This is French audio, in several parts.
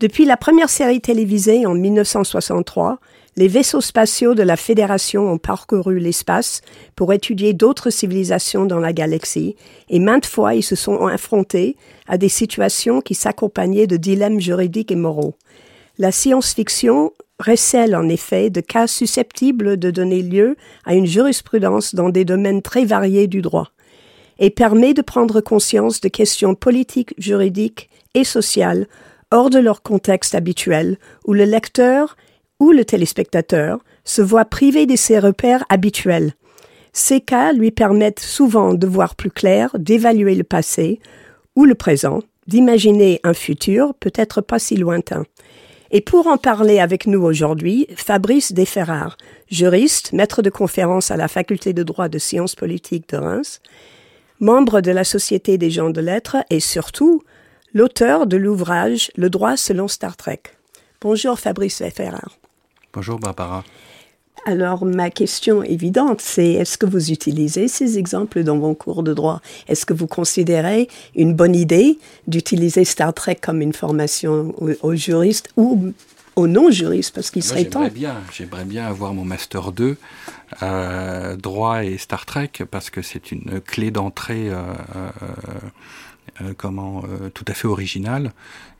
Depuis la première série télévisée en 1963, les vaisseaux spatiaux de la Fédération ont parcouru l'espace pour étudier d'autres civilisations dans la galaxie, et maintes fois ils se sont affrontés à des situations qui s'accompagnaient de dilemmes juridiques et moraux. La science-fiction recèle en effet de cas susceptibles de donner lieu à une jurisprudence dans des domaines très variés du droit, et permet de prendre conscience de questions politiques, juridiques et sociales hors de leur contexte habituel, où le lecteur ou le téléspectateur se voit privé de ses repères habituels. Ces cas lui permettent souvent de voir plus clair, d'évaluer le passé ou le présent, d'imaginer un futur peut-être pas si lointain. Et pour en parler avec nous aujourd'hui, Fabrice Desferrard, juriste, maître de conférence à la faculté de droit de sciences politiques de Reims, membre de la Société des gens de lettres et surtout l'auteur de l'ouvrage Le droit selon Star Trek. Bonjour Fabrice Ferrard. Bonjour Barbara. Alors ma question évidente, c'est est-ce que vous utilisez ces exemples dans vos cours de droit? Est-ce que vous considérez une bonne idée d'utiliser Star Trek comme une formation aux, juristes ou aux non-juristes parce qu'il serait temps? Bien, j'aimerais bien avoir mon master 2 euh, droit et Star Trek parce que c'est une clé d'entrée euh, euh, euh, comment euh, tout à fait original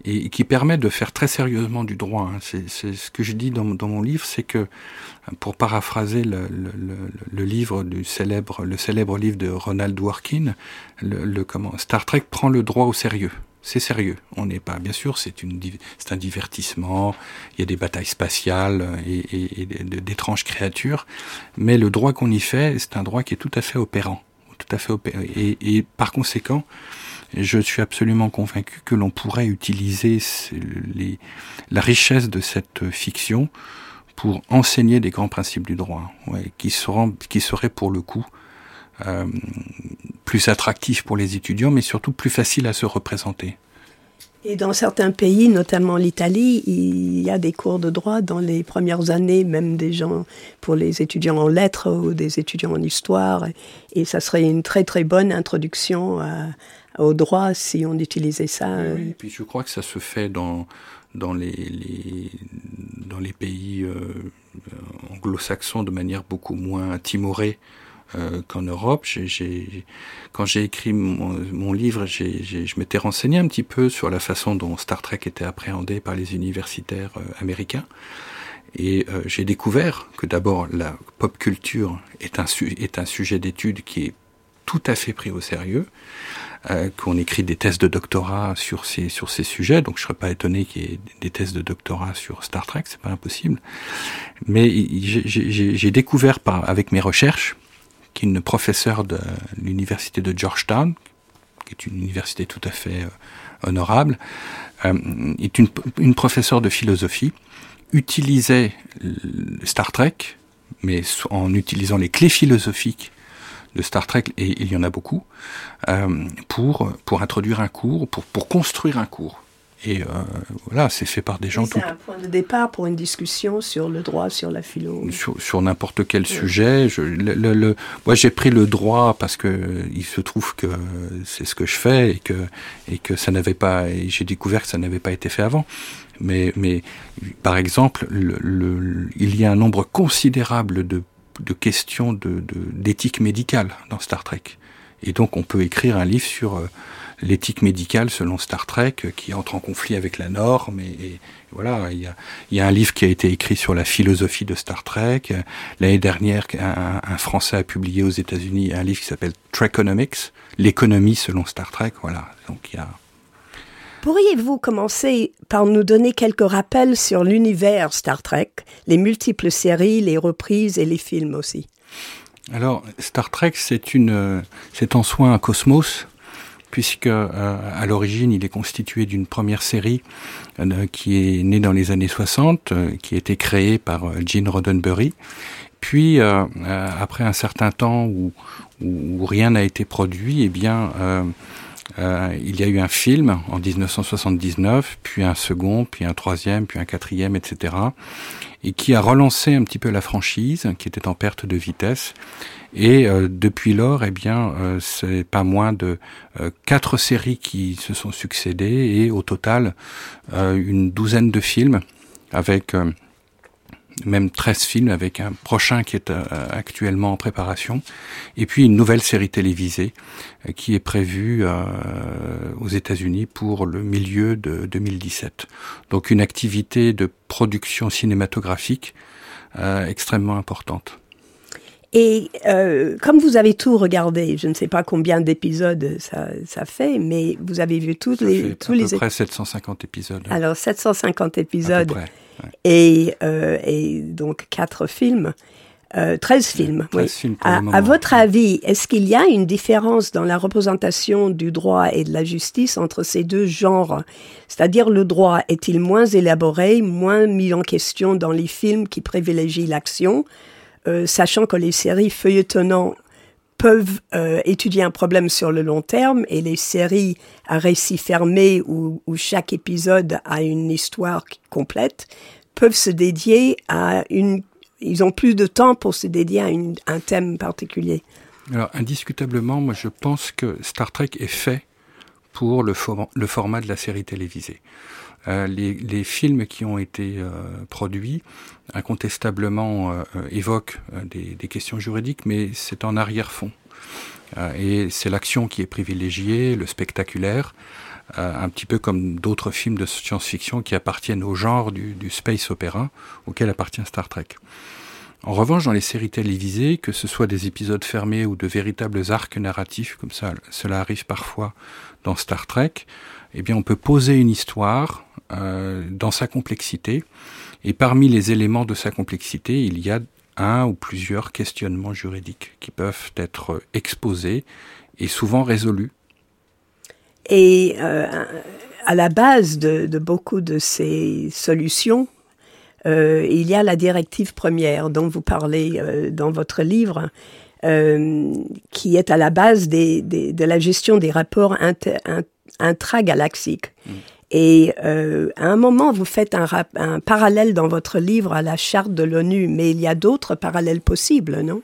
et, qui permet de faire très sérieusement du droit. Hein. C'est ce que je dis dans, mon livre, c'est que pour paraphraser le, livre du célèbre, le célèbre livre de Ronald Dworkin, le, comment Star Trek prend le droit au sérieux. C'est sérieux. On n'est pas, bien sûr, c'est un divertissement. Il y a des batailles spatiales et, d'étranges créatures, mais le droit qu'on y fait, c'est un droit qui est tout à fait opérant, tout à fait et par conséquent, je suis absolument convaincu que l'on pourrait utiliser la richesse de cette fiction pour enseigner des grands principes du droit, qui, seront, qui seraient pour le coup euh, plus attractifs pour les étudiants, mais surtout plus faciles à se représenter. Et dans certains pays, notamment l'Italie, il y a des cours de droit dans les premières années, même des gens pour les étudiants en lettres ou des étudiants en histoire. Et ça serait une très très bonne introduction à, au droit si on utilisait ça. et puis je crois que ça se fait dans, dans, les, les dans les pays euh, anglo-saxons de manière beaucoup moins timorée euh, qu'en Europe. Quand j'ai écrit mon, mon livre, je m'étais renseigné un petit peu sur la façon dont Star Trek était appréhendé par les universitaires euh, américains. Et euh, j'ai découvert que d'abord la pop culture est un, est un sujet d'étude qui est tout à fait pris au sérieux. Euh, qu'on écrit des thèses de doctorat sur ces sur ces sujets. Donc je serais pas étonné qu'il y ait des thèses de doctorat sur Star Trek, c'est pas impossible. Mais j'ai découvert par avec mes recherches qu'une professeure de l'université de Georgetown, qui est une université tout à fait euh, honorable, euh, est une, une professeure de philosophie, utilisait Star Trek, mais en utilisant les clés philosophiques de Star Trek, et il y en a beaucoup, euh, pour, pour introduire un cours, pour, pour construire un cours. Et euh, voilà, c'est fait par des gens. C'est un point de départ pour une discussion sur le droit, sur la philo. Sur, sur n'importe quel sujet. Je, le, le, moi, j'ai pris le droit parce que il se trouve que c'est ce que je fais et que et que ça n'avait pas. J'ai découvert que ça n'avait pas été fait avant. Mais mais par exemple, le, il y a un nombre considérable de de questions d'éthique médicale dans Star Trek. Et donc on peut écrire un livre sur euh, l'éthique médicale selon Star Trek euh, qui entre en conflit avec la norme. Et, voilà, il y, a, un livre qui a été écrit sur la philosophie de Star Trek. L'année dernière, un, Français a publié aux États-Unis un livre qui s'appelle Trekonomics, l'économie selon Star Trek. Voilà, donc il y a Pourriez-vous commencer par nous donner quelques rappels sur l'univers Star Trek, les multiples séries, les reprises et les films aussi? Alors, Star Trek, c'est c'est en soi un cosmos, puisque euh, à l'origine, il est constitué d'une première série euh, qui est née dans les années 60, euh, qui a été créée par euh, Gene Roddenberry. Puis, euh, après un certain temps où, où rien n'a été produit, eh bien Euh, il y a eu un film en 1979, puis un second, puis un troisième, puis un quatrième, etc. Et qui a relancé un petit peu la franchise, qui était en perte de vitesse. Et euh, depuis lors, eh bien, euh, c'est pas moins de euh, quatre séries qui se sont succédées et au total une douzaine de films avec même 13 films avec un prochain qui est euh, actuellement en préparation, et puis une nouvelle série télévisée euh, qui est prévue euh, aux États-Unis pour le milieu de 2017. Donc une activité de production cinématographique extrêmement importante. Et comme vous avez tout regardé, je ne sais pas combien d'épisodes ça, ça, fait, mais vous avez vu tous les... Fait tous à les... peu près 750 épisodes. Alors 750 épisodes. À peu près et, euh, et, donc quatre films. Euh, 13 films, 13 oui. films à, à, votre avis, est-ce qu'il y a une différence dans la représentation du droit et de la justice entre ces deux genres? C'est-à-dire le droit est-il moins élaboré, moins mis en question dans les films qui privilégient l'action, euh, sachant que les séries feuilletonnantes peuvent euh, étudier un problème sur le long terme et les séries à récit fermé où, où chaque épisode a une histoire complète peuvent se dédier à une... Ils ont plus de temps pour se dédier à un thème particulier. Alors, indiscutablement, moi je pense que Star Trek est fait pour for le format de la série télévisée. Euh, les, les, films qui ont été euh, produits incontestablement euh, euh évoquent des, des, questions juridiques, mais c'est en arrière-fond. Et c'est l'action qui est privilégiée, le spectaculaire, un petit peu comme d'autres films de science-fiction qui appartiennent au genre du, du space opéra auquel appartient Star Trek. En revanche, dans les séries télévisées, que ce soit des épisodes fermés ou de véritables arcs narratifs, comme ça, cela arrive parfois dans Star Trek, eh bien, on peut poser une histoire euh, dans sa complexité, et parmi les éléments de sa complexité, il y a un ou plusieurs questionnements juridiques qui peuvent être exposés et souvent résolus. Et euh, à la base de, de, beaucoup de ces solutions, euh, il y a la directive première dont vous parlez dans votre livre, euh, qui est à la base des, des, de la gestion des rapports inter, intragalaxiques. Mmh. Et euh, à un moment, vous faites un, un, parallèle dans votre livre à la charte de l'ONU, mais il y a d'autres parallèles possibles, non?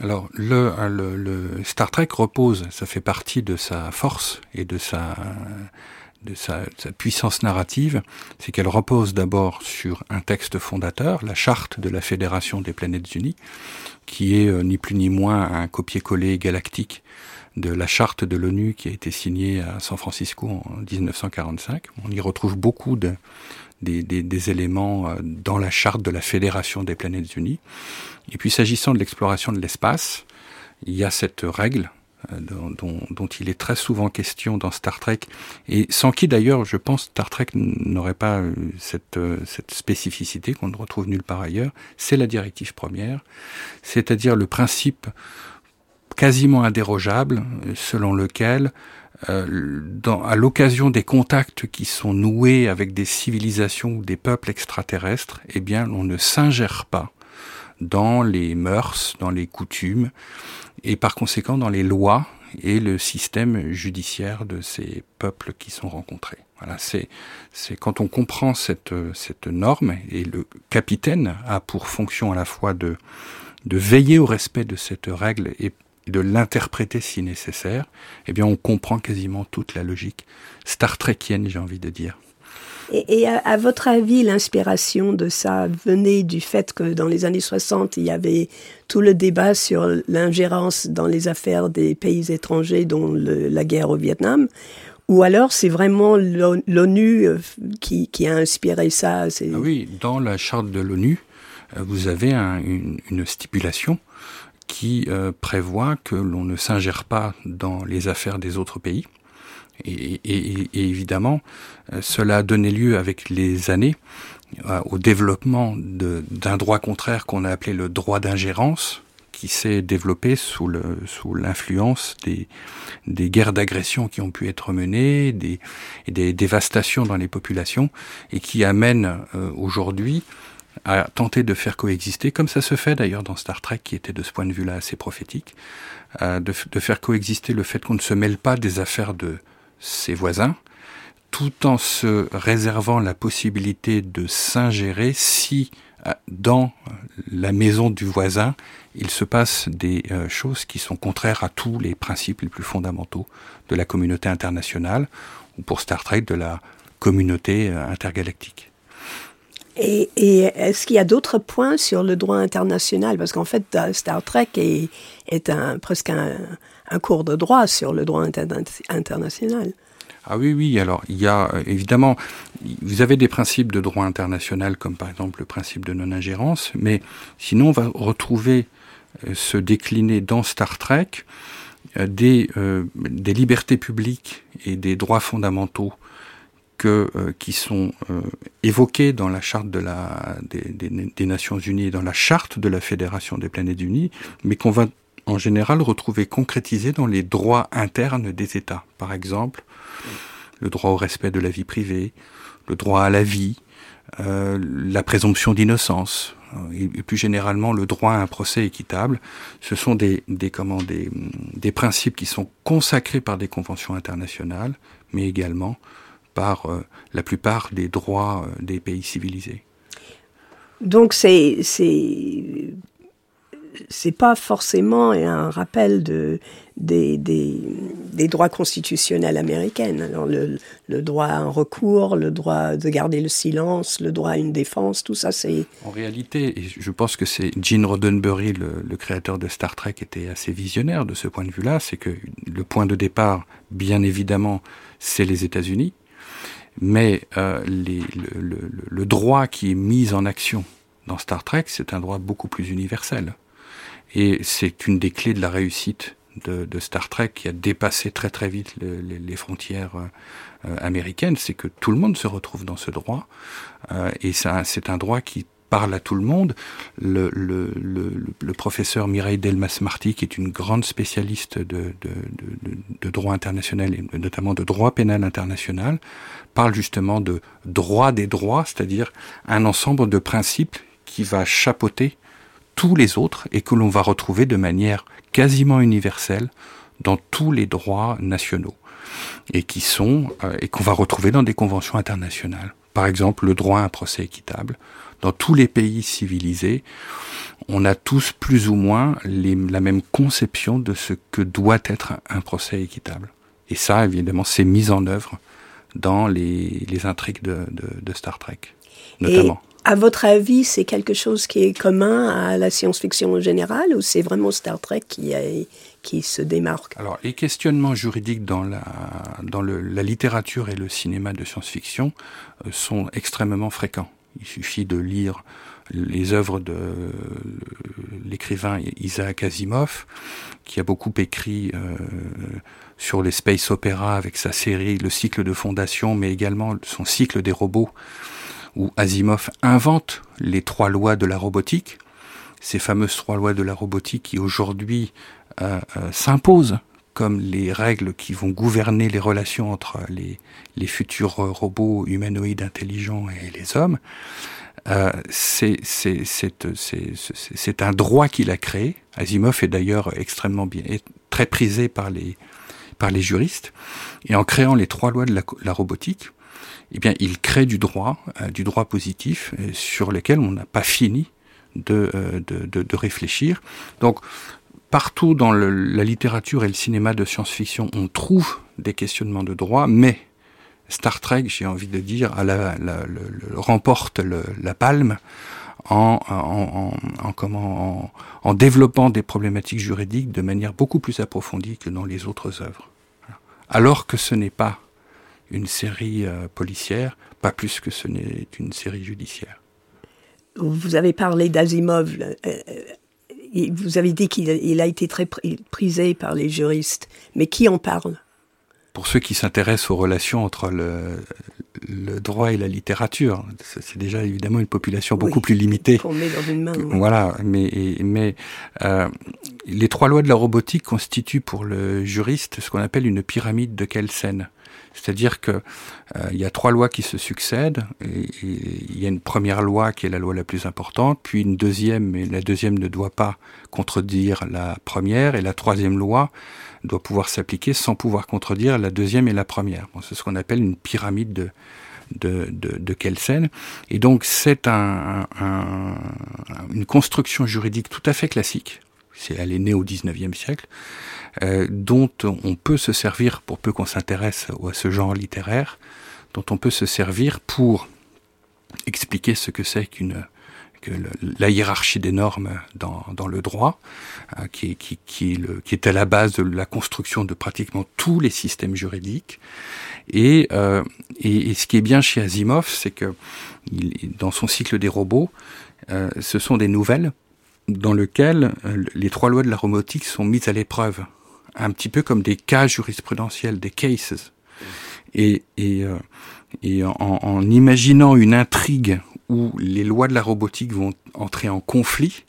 Alors, le, le, le, Star Trek repose, ça fait partie de sa force et de sa, de sa, puissance narrative, c'est qu'elle repose d'abord sur un texte fondateur, la charte de la Fédération des planètes unies, qui est euh, ni plus ni moins un copier-coller galactique de la charte de l'ONU qui a été signée à San Francisco en 1945. On y retrouve beaucoup de, des, des, des, éléments euh, dans la charte de la Fédération des planètes unies. Et puis s'agissant de l'exploration de l'espace, il y a cette règle euh, dont, dont, il est très souvent question dans Star Trek, et sans qui d'ailleurs, je pense, Star Trek n'aurait pas cette, cette spécificité qu'on ne retrouve nulle part ailleurs, c'est la directive première, c'est-à-dire le principe quasiment indérogeable, selon lequel, euh, dans, à l'occasion des contacts qui sont noués avec des civilisations ou des peuples extraterrestres, eh bien, on ne s'ingère pas dans les mœurs, dans les coutumes, et par conséquent dans les lois et le système judiciaire de ces peuples qui sont rencontrés. Voilà, c'est, quand on comprend cette, cette norme, et le capitaine a pour fonction à la fois de, de veiller au respect de cette règle et de l'interpréter si nécessaire, eh bien on comprend quasiment toute la logique Star Trekienne, j'ai envie de dire. Et, et à, à, votre avis, l'inspiration de ça venait du fait que dans les années 60, il y avait tout le débat sur l'ingérence dans les affaires des pays étrangers, dont le, la guerre au Vietnam, ou alors c'est vraiment l'ONU euh, qui, qui, a inspiré ça? Ah Oui, dans la charte de l'ONU, euh, vous avez un, une, une stipulation qui euh, prévoit que l'on ne s'ingère pas dans les affaires des autres pays. Et, évidemment, euh, cela a donné lieu avec les années euh, au développement d'un droit contraire qu'on a appelé le droit d'ingérence, qui s'est développé sous l'influence des, des guerres d'agression qui ont pu être menées, des, des dévastations dans les populations, et qui amène aujourd'hui à tenter de faire coexister, comme ça se fait d'ailleurs dans Star Trek, qui était de ce point de vue-là assez prophétique, euh, de, faire coexister le fait qu'on ne se mêle pas des affaires de ses voisins, tout en se réservant la possibilité de s'ingérer si euh, dans la maison du voisin, il se passe des euh, choses qui sont contraires à tous les principes les plus fondamentaux de la communauté internationale, ou pour Star Trek, de la communauté intergalactique. Et, est-ce qu'il y a d'autres points sur le droit international? Parce qu'en fait, Star Trek est, presque un, cours de droit sur le droit inter international. Ah oui, oui. Alors, il y a évidemment, vous avez des principes de droit international, comme par exemple le principe de non-ingérence, mais sinon, on va retrouver euh, se décliner dans Star Trek euh, euh, des libertés publiques et des droits fondamentaux que, euh, qui sont euh, évoqués dans la charte de la, des, des, des, Nations Unies et dans la charte de la Fédération des Planètes Unies, mais qu'on va en général retrouver concrétisés dans les droits internes des États. Par exemple, le droit au respect de la vie privée, le droit à la vie, euh, la présomption d'innocence, et, et plus généralement le droit à un procès équitable. Ce sont des, des, comment, des, des principes qui sont consacrés par des conventions internationales, mais également par euh, la plupart des droits euh, des pays civilisés. Donc c'est c'est c'est pas forcément un rappel de des, des, des droits constitutionnels américains. Alors le, le, droit à un recours, le droit de garder le silence, le droit à une défense, tout ça c'est... En réalité, et je pense que c'est Gene Roddenberry, le, le, créateur de Star Trek, était assez visionnaire de ce point de vue-là, c'est que le point de départ, bien évidemment, c'est les États-Unis, mais euh, le, le, le, droit qui est mis en action dans Star Trek, c'est un droit beaucoup plus universel. Et c'est une des clés de la réussite de, de, Star Trek qui a dépassé très très vite le, les, les, frontières euh, américaines, c'est que tout le monde se retrouve dans ce droit. Euh, et c'est un droit qui parle à tout le monde. Le, professeur Mireille Delmas-Marty, qui est une grande spécialiste de, droit international et notamment de droit pénal international, parle justement de droit des droits, c'est-à-dire un ensemble de principes qui va chapeauter tous les autres et que l'on va retrouver de manière quasiment universelle dans tous les droits nationaux et qui sont euh, et qu'on va retrouver dans des conventions internationales. Par exemple, le droit à un procès équitable. Dans tous les pays civilisés, on a tous plus ou moins les, la même conception de ce que doit être un procès équitable. Et ça, évidemment, c'est mis en œuvre dans les, les intrigues de, de, de, Star Trek, notamment. Et à votre avis, c'est quelque chose qui est commun à la science-fiction en général ou c'est vraiment Star Trek qui, a, qui se démarque? Alors, les questionnements juridiques dans, la, dans le, la littérature et le cinéma de science-fiction euh, sont extrêmement fréquents. Il suffit de lire les œuvres de l'écrivain Isaac Asimov, qui a beaucoup écrit euh, sur les space opéras avec sa série Le cycle de fondation, mais également son cycle des robots, où Asimov invente les trois lois de la robotique, ces fameuses trois lois de la robotique qui aujourd'hui euh, euh, s'imposent comme les règles qui vont gouverner les relations entre les, futurs robots humanoïdes intelligents et les hommes. Euh, c'est un droit qu'il a créé. Asimov est d'ailleurs extrêmement bien, très prisé par les, par les juristes. Et en créant les trois lois de la, robotique, eh bien, il crée du droit, euh, du droit positif, euh, sur lequel on n'a pas fini de, de, de, de, réfléchir. Donc, partout dans la littérature et le cinéma de science-fiction, on trouve des questionnements de droit, mais Star Trek, j'ai envie de dire, remporte la palme en, développant des problématiques juridiques de manière beaucoup plus approfondie que dans les autres œuvres. Alors que ce n'est pas une série euh, policière, pas plus que ce n'est une série judiciaire. Vous avez parlé d'Asimov. Vous avez dit qu'il a été très prisé par les juristes. Mais qui en parle? Pour ceux qui s'intéressent aux relations entre le, le, droit et la littérature, c'est déjà évidemment une population beaucoup oui, plus limitée. Qu'on met dans une main. Oui. Voilà, mais, mais euh, les trois lois de la robotique constituent pour le juriste ce qu'on appelle une pyramide de Kelsen. C'est-à-dire que euh, y a trois lois qui se succèdent. Il y a une première loi qui est la loi la plus importante, puis une deuxième, mais la deuxième ne doit pas contredire la première, et la troisième loi doit pouvoir s'appliquer sans pouvoir contredire la deuxième et la première. C'est ce qu'on appelle une pyramide de, Kelsen. Et donc c'est un, un, une construction juridique tout à fait classique. C'est, elle est née au 19e siècle, euh, dont on peut se servir, pour peu qu'on s'intéresse à ce genre littéraire, dont on peut se servir pour expliquer ce que c'est qu'une que la hiérarchie des normes dans, dans le droit, euh, qui, qui, qui, le, qui, est à la base de la construction de pratiquement tous les systèmes juridiques. Et, euh, et, et ce qui est bien chez Asimov, c'est que il, dans son cycle des robots, euh, ce sont des nouvelles dans lesquelles euh, les trois lois de la robotique sont mises à l'épreuve, un petit peu comme des cas jurisprudentiels, des cases. Et, et, euh, et en, en, imaginant une intrigue où les lois de la robotique vont entrer en conflit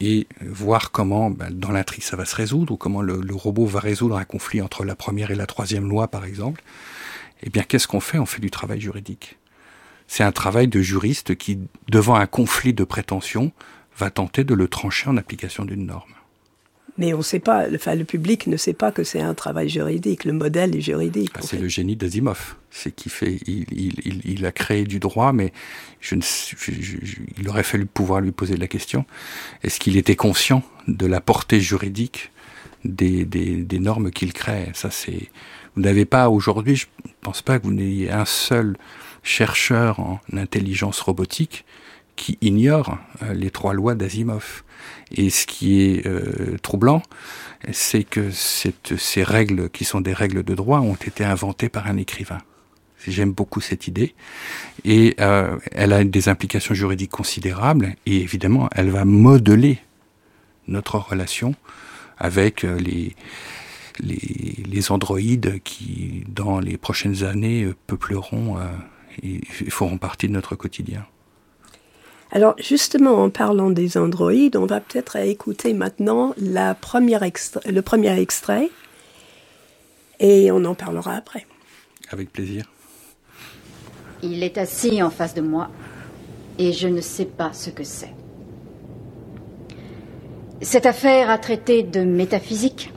et voir comment, ben, dans l'intrigue, ça va se résoudre, ou comment le, le, robot va résoudre un conflit entre la première et la troisième loi, par exemple, eh bien, qu'est-ce qu'on fait? On fait du travail juridique. C'est un travail de juriste qui, devant un conflit de prétention, va tenter de le trancher en application d'une norme. Mais on sait pas, enfin, le public ne sait pas que c'est un travail juridique, le modèle est juridique. Ah, c'est le génie d'Asimov. C'est fait, il, il, il, a créé du droit, mais je ne, je, je, il aurait fallu pouvoir lui poser la question. Est-ce qu'il était conscient de la portée juridique des, des, des normes qu'il crée? Ça, c'est, vous n'avez pas aujourd'hui, je ne pense pas que vous n'ayez un seul chercheur en intelligence robotique qui ignore euh, les trois lois d'Asimov. Et ce qui est euh, troublant, c'est que ces règles, qui sont des règles de droit, ont été inventées par un écrivain. J'aime beaucoup cette idée. Et euh, elle a des implications juridiques considérables. Et évidemment, elle va modeler notre relation avec euh, les, les, les androïdes qui, dans les prochaines années, peupleront euh, et feront partie de notre quotidien. Alors justement, en parlant des androïdes, on va peut-être écouter maintenant la première le premier extrait et on en parlera après. Avec plaisir. Il est assis en face de moi et je ne sais pas ce que c'est. Cette affaire a traité de métaphysique,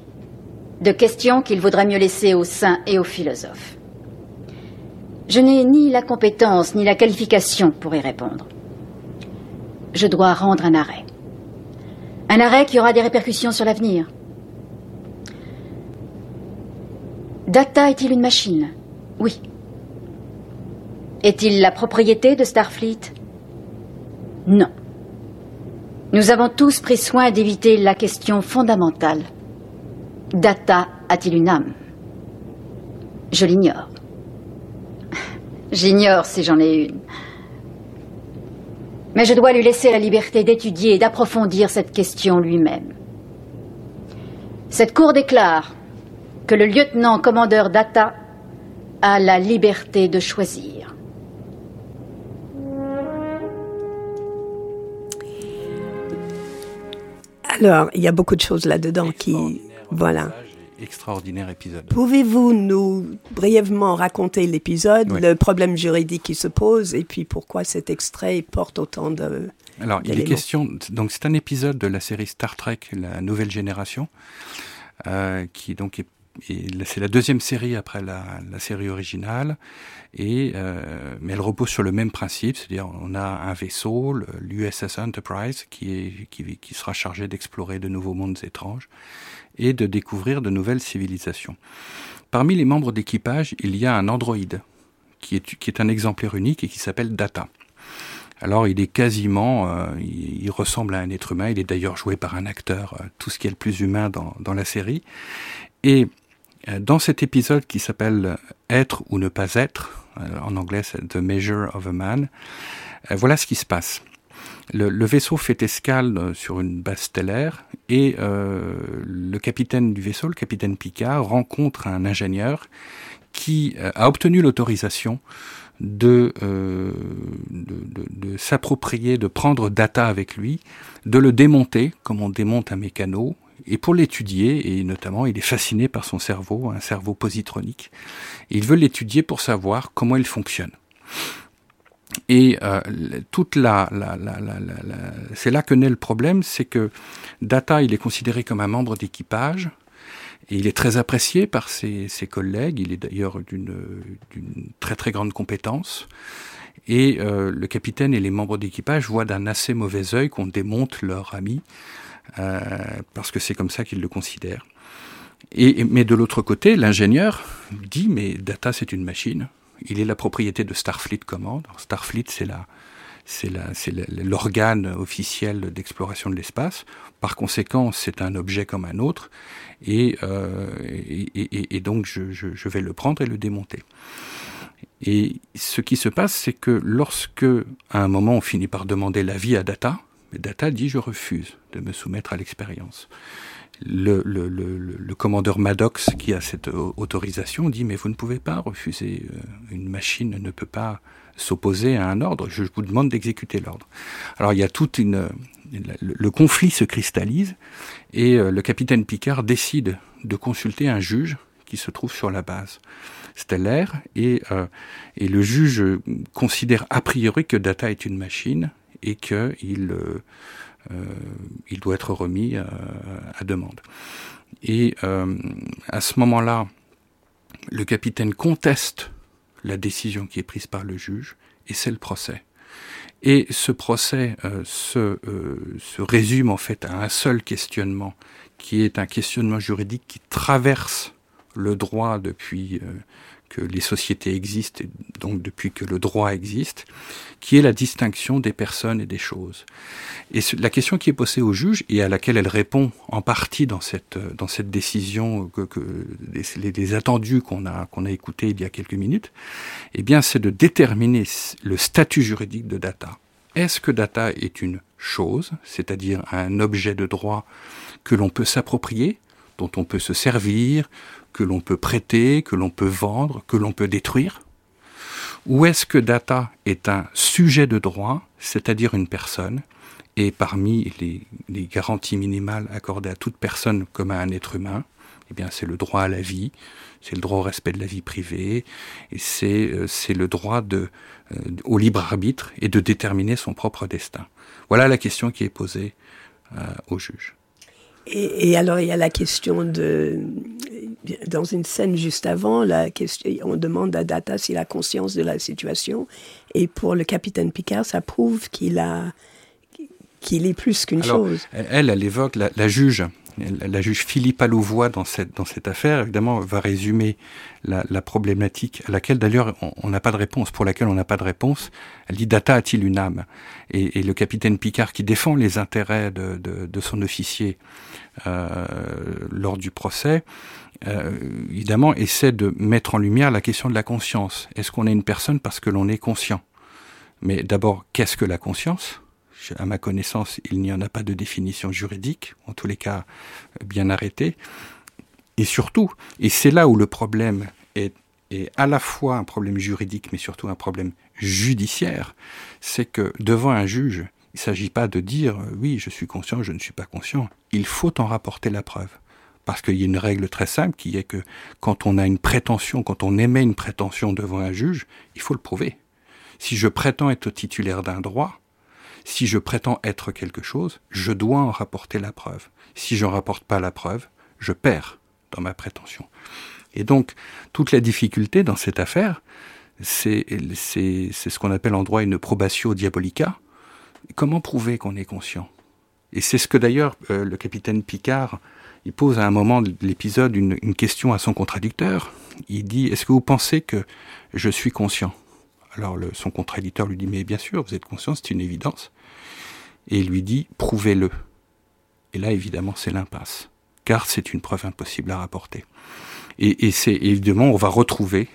de questions qu'il vaudrait mieux laisser aux saints et aux philosophes. Je n'ai ni la compétence ni la qualification pour y répondre je dois rendre un arrêt. Un arrêt qui aura des répercussions sur l'avenir. Data est-il une machine? Oui. Est-il la propriété de Starfleet? Non. Nous avons tous pris soin d'éviter la question fondamentale. Data a-t-il une âme? Je l'ignore. J'ignore si j'en ai une. Mais je dois lui laisser la liberté d'étudier et d'approfondir cette question lui-même. Cette cour déclare que le lieutenant commandeur Data a la liberté de choisir. Alors, il y a beaucoup de choses là-dedans qui... Voilà extraordinaire épisode. Pouvez-vous nous brièvement raconter l'épisode, oui. le problème juridique qui se pose et puis pourquoi cet extrait porte autant de... Alors, il est question, donc c'est un épisode de la série Star Trek, la nouvelle génération, euh, qui donc est c'est la deuxième série après la, la série originale, et euh, mais elle repose sur le même principe, c'est-à-dire on a un vaisseau, l'USS Enterprise, qui est qui, qui sera chargé d'explorer de nouveaux mondes étranges, et de découvrir de nouvelles civilisations. Parmi les membres d'équipage, il y a un androïde qui est, qui un exemplaire unique et qui s'appelle Data. Alors il est quasiment, euh, il, ressemble à un être humain, il est d'ailleurs joué par un acteur, euh, tout ce qui est le plus humain dans, dans la série. Et euh, dans cet épisode qui s'appelle Être ou ne pas être, en anglais c'est The Measure of a Man, voilà ce qui se passe. Le, vaisseau fait escale sur une base stellaire et euh, le capitaine du vaisseau, le capitaine Picard, rencontre un ingénieur qui euh, a obtenu l'autorisation euh, de, de s'approprier, de prendre data avec lui, de le démonter comme on démonte un mécano. Et pour l'étudier, et notamment il est fasciné par son cerveau, un cerveau positronique, il veut l'étudier pour savoir comment il fonctionne. Et euh, toute la, la, la, la c'est là que naît le problème, c'est que Data, il est considéré comme un membre d'équipage, et il est très apprécié par ses, ses collègues. Il est d'ailleurs d'une très très grande compétence. Et euh, le capitaine et les membres d'équipage voient d'un assez mauvais œil qu'on démonte leur ami, euh, parce que c'est comme ça qu'ils le considèrent. Et, mais de l'autre côté, l'ingénieur dit mais Data c'est une machine. Il est la propriété de Starfleet Command. Starfleet c'est l'organe officiel d'exploration de l'espace. Par conséquent, c'est un objet comme un autre, et, euh, donc je, vais le prendre et le démonter. Et ce qui se passe, c'est que lorsque, à un moment, on finit par demander l'avis à Data, Data dit je refuse de me soumettre à l'expérience. Le, le, le, le, commandeur Maddox, qui a cette autorisation, dit mais vous ne pouvez pas refuser. Euh, une machine ne peut pas s'opposer à un ordre. Je vous demande d'exécuter l'ordre. Alors il y a toute une le conflit se cristallise et euh, le capitaine Picard décide de consulter un juge qui se trouve sur la base stellaire et, euh, et le juge considère a priori que Data est une machine et qu'il euh, il doit être remis euh, à demande. Et euh, à ce moment-là, le capitaine conteste la décision qui est prise par le juge et c'est le procès. Et ce procès euh, euh, se, résume en fait à un seul questionnement, qui est un questionnement juridique qui traverse le droit depuis euh, que les sociétés existent, et donc depuis que le droit existe, qui est la distinction des personnes et des choses. Et la question qui est posée au juge, et à laquelle elle répond en partie dans cette, dans cette décision, que, les, attendus qu'on a, qu'on a écoutés il y a quelques minutes, eh bien, c'est de déterminer le statut juridique de data. Est-ce que data est une chose, c'est-à-dire un objet de droit que l'on peut s'approprier, dont on peut se servir, que l'on peut prêter, que l'on peut vendre, que l'on peut détruire? Ou est-ce que data est un sujet de droit, c'est-à-dire une personne, et parmi les, garanties minimales accordées à toute personne comme à un être humain, eh bien c'est le droit à la vie, c'est le droit au respect de la vie privée, et c'est euh, c'est le droit de euh, au libre arbitre et de déterminer son propre destin? Voilà la question qui est posée euh, au juge. Et, alors il y a la question de dans une scène juste avant, la question, on demande à Data s'il a conscience de la situation. Et pour le capitaine Picard, ça prouve qu'il a qu'il est plus qu'une chose. Elle, elle évoque la, la juge. La juge Philippe Allouvois dans cette, dans cette affaire, évidemment, va résumer la, la problématique à laquelle d'ailleurs on n'a pas de réponse, pour laquelle on n'a pas de réponse. Elle dit Data a-t-il une âme? Et, et, le capitaine Picard qui défend les intérêts de, de, de son officier euh, lors du procès, euh, évidemment, essaie de mettre en lumière la question de la conscience. Est-ce qu'on est une personne parce que l'on est conscient? Mais d'abord, qu'est-ce que la conscience? À ma connaissance, il n'y en a pas de définition juridique, en tous les cas bien arrêtée. Et surtout, et c'est là où le problème est, est à la fois un problème juridique, mais surtout un problème judiciaire, c'est que devant un juge, il ne s'agit pas de dire oui, je suis conscient, je ne suis pas conscient. Il faut en rapporter la preuve parce qu'il y a une règle très simple qui est que quand on a une prétention, quand on émet une prétention devant un juge, il faut le prouver. Si je prétends être titulaire d'un droit, si je prétends être quelque chose, je dois en rapporter la preuve. Si je ne rapporte pas la preuve, je perds dans ma prétention. Et donc, toute la difficulté dans cette affaire, c'est ce qu'on appelle en droit une probatio diabolica. Comment prouver qu'on est conscient? Et c'est ce que d'ailleurs euh, le capitaine Picard il pose à un moment de l'épisode une, question à son contradicteur. Il dit Est-ce que vous pensez que je suis conscient? Alors son contradicteur lui dit Mais bien sûr, vous êtes conscient, c'est une évidence. Et il lui dit Prouvez-le. Et là, évidemment, c'est l'impasse, car c'est une preuve impossible à rapporter. Et, et c'est évidemment, on va retrouver,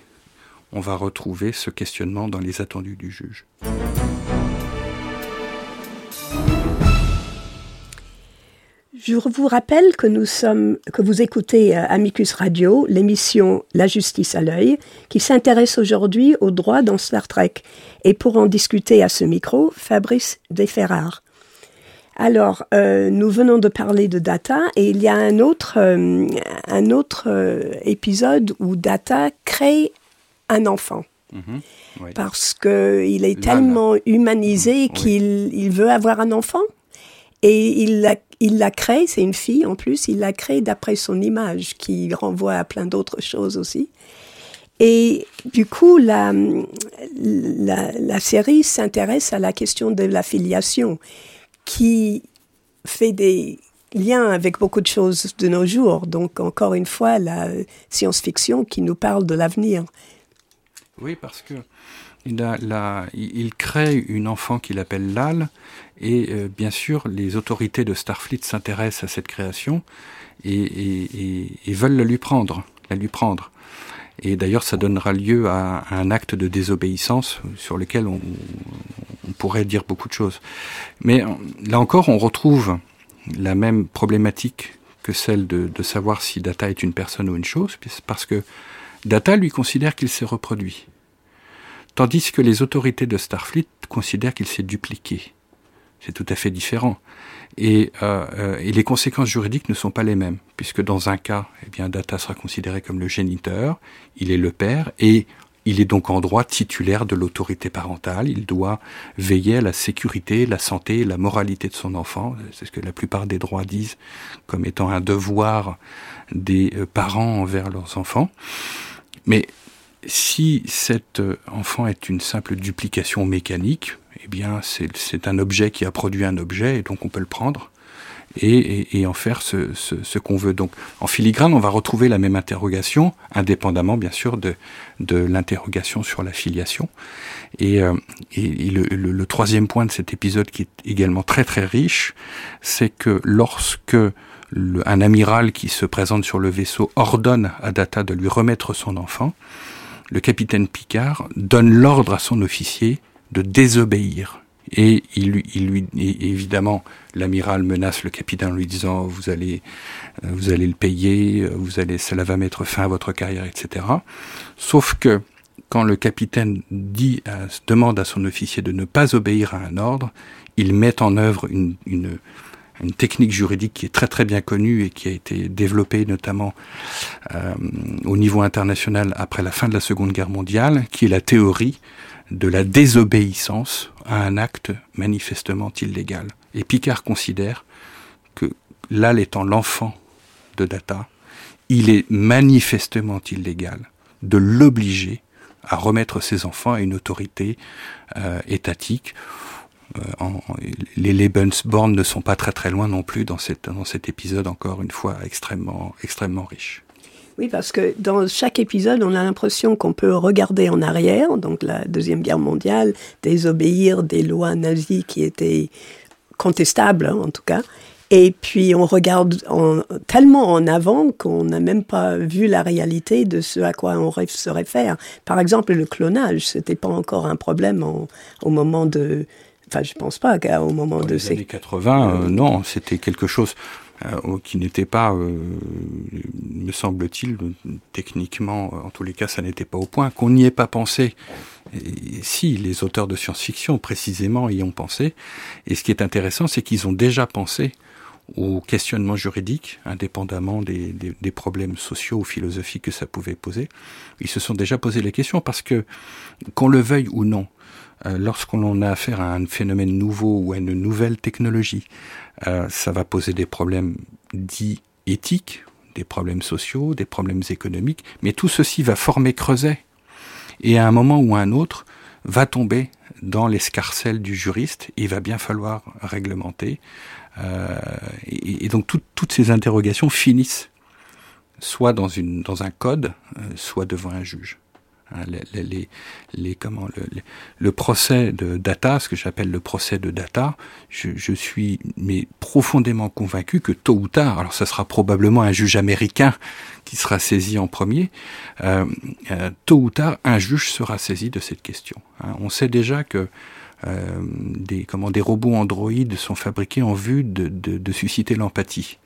on va retrouver ce questionnement dans les attendus du juge. Je vous rappelle que nous sommes, que vous écoutez euh, Amicus Radio, l'émission La justice à l'œil, qui s'intéresse aujourd'hui aux droits dans Star Trek. Et pour en discuter à ce micro, Fabrice Desferrard. Alors, euh, nous venons de parler de Data et il y a un autre, euh, un autre euh, épisode où Data crée un enfant. Mhm, oui. Parce qu'il est tellement humanisé Oui. qu'il il veut avoir un enfant. Et il l'a, il l'a créé, c'est une fille en plus, il l'a créé d'après son image, qui renvoie à plein d'autres choses aussi. Et du coup, la, la, série s'intéresse à la question de la filiation, qui fait des liens avec beaucoup de choses de nos jours. Donc, encore une fois, la science-fiction qui nous parle de l'avenir. Oui, parce que il, a, il crée une enfant qu'il appelle Lal, et euh, bien sûr, les autorités de Starfleet s'intéressent à cette création et, et- et- et veulent la lui prendre, la lui prendre. Et d'ailleurs, ça donnera lieu à, un acte de désobéissance sur lequel on, on pourrait dire beaucoup de choses. Mais euh, là encore, on retrouve la même problématique que celle de, de savoir si Data est une personne ou une chose, parce que Data lui considère qu'il s'est reproduit, tandis que les autorités de Starfleet considèrent qu'il s'est dupliqué. C'est tout à fait différent. Et, euh, euh, et les conséquences juridiques ne sont pas les mêmes, puisque dans un cas, eh Data sera considéré comme le géniteur, il est le père, et il est donc en droit titulaire de l'autorité parentale. Il doit veiller à la sécurité, la santé, la moralité de son enfant. C'est ce que la plupart des droits disent comme étant un devoir des euh, parents envers leurs enfants. Mais si cet enfant est une simple duplication mécanique, eh bien, c'est un objet qui a produit un objet, et donc on peut le prendre et, et- et en faire ce, ce- ce qu'on veut. Donc, en filigrane, on va retrouver la même interrogation, indépendamment, bien sûr, de, de l'interrogation sur la filiation. Et, euh, et- le, le- troisième point de cet épisode, qui est également très très riche, c'est que lorsque un amiral qui se présente sur le vaisseau ordonne à Data de lui remettre son enfant, le capitaine Picard donne l'ordre à son officier de désobéir. Et il, lui- évidemment, l'amiral menace le capitaine en lui disant vous allez, euh, le payer, euh, vous allez, cela va mettre fin à votre carrière, etc. Sauf que quand le capitaine demande à son officier de ne pas obéir à un ordre, il met en œuvre une technique juridique qui est très très bien connue et qui a été développée notamment euh, au niveau international après la fin de la Seconde Guerre mondiale, qui est la théorie de la désobéissance à un acte manifestement illégal. Et Picard considère que Lal étant l'enfant de Data, il est manifestement illégal de l'obliger à remettre ses enfants à une autorité euh, étatique. Euh, les Lebensborn ne sont pas très très loin non plus dans, dans cet épisode, encore une fois, extrêmement, extrêmement riche. Oui, parce que dans chaque épisode, on a l'impression qu'on peut regarder en arrière, donc la Deuxième Guerre mondiale, désobéir des lois nazies qui étaient contestables, hein, en tout cas. Et puis on regarde en- tellement en avant qu'on n'a même pas vu la réalité de ce à quoi on se réfère. Par exemple, le clonage, c'était pas encore un problème en- au moment de. Enfin, je pense pas qu'au moment Dans de les ces. années 80, euh, non, c'était quelque chose euh, qui n'était pas, euh, me semble-t-il, techniquement, en tous les cas, ça n'était pas au point, qu'on n'y ait pas pensé. Si, les auteurs de science-fiction, précisément, y ont pensé. Et ce qui est intéressant, c'est qu'ils ont déjà pensé au questionnement juridique, indépendamment des, des, des problèmes sociaux ou philosophiques que ça pouvait poser. Ils se sont déjà posé les questions parce que, qu'on le veuille ou non, lorsqu'on a affaire à un phénomène nouveau ou à une nouvelle technologie, euh, ça va poser des problèmes dits éthiques, des problèmes sociaux, des problèmes économiques, mais tout ceci va former creuset et à un moment ou à un autre va tomber dans l'escarcelle du juriste et il va bien falloir réglementer. Euh, et, donc tout- toutes ces interrogations finissent soit dans, un code, euh, soit devant un juge. Hein, le, procès de data, ce que j'appelle le procès de data, je, suis mais profondément convaincu que tôt ou tard, alors ça sera probablement un juge américain qui sera saisi en premier, euh, euh, tôt ou tard, un juge sera saisi de cette question. hein. On sait déjà que euh, des, comment, des robots androïdes sont fabriqués en vue de, susciter l'empathie.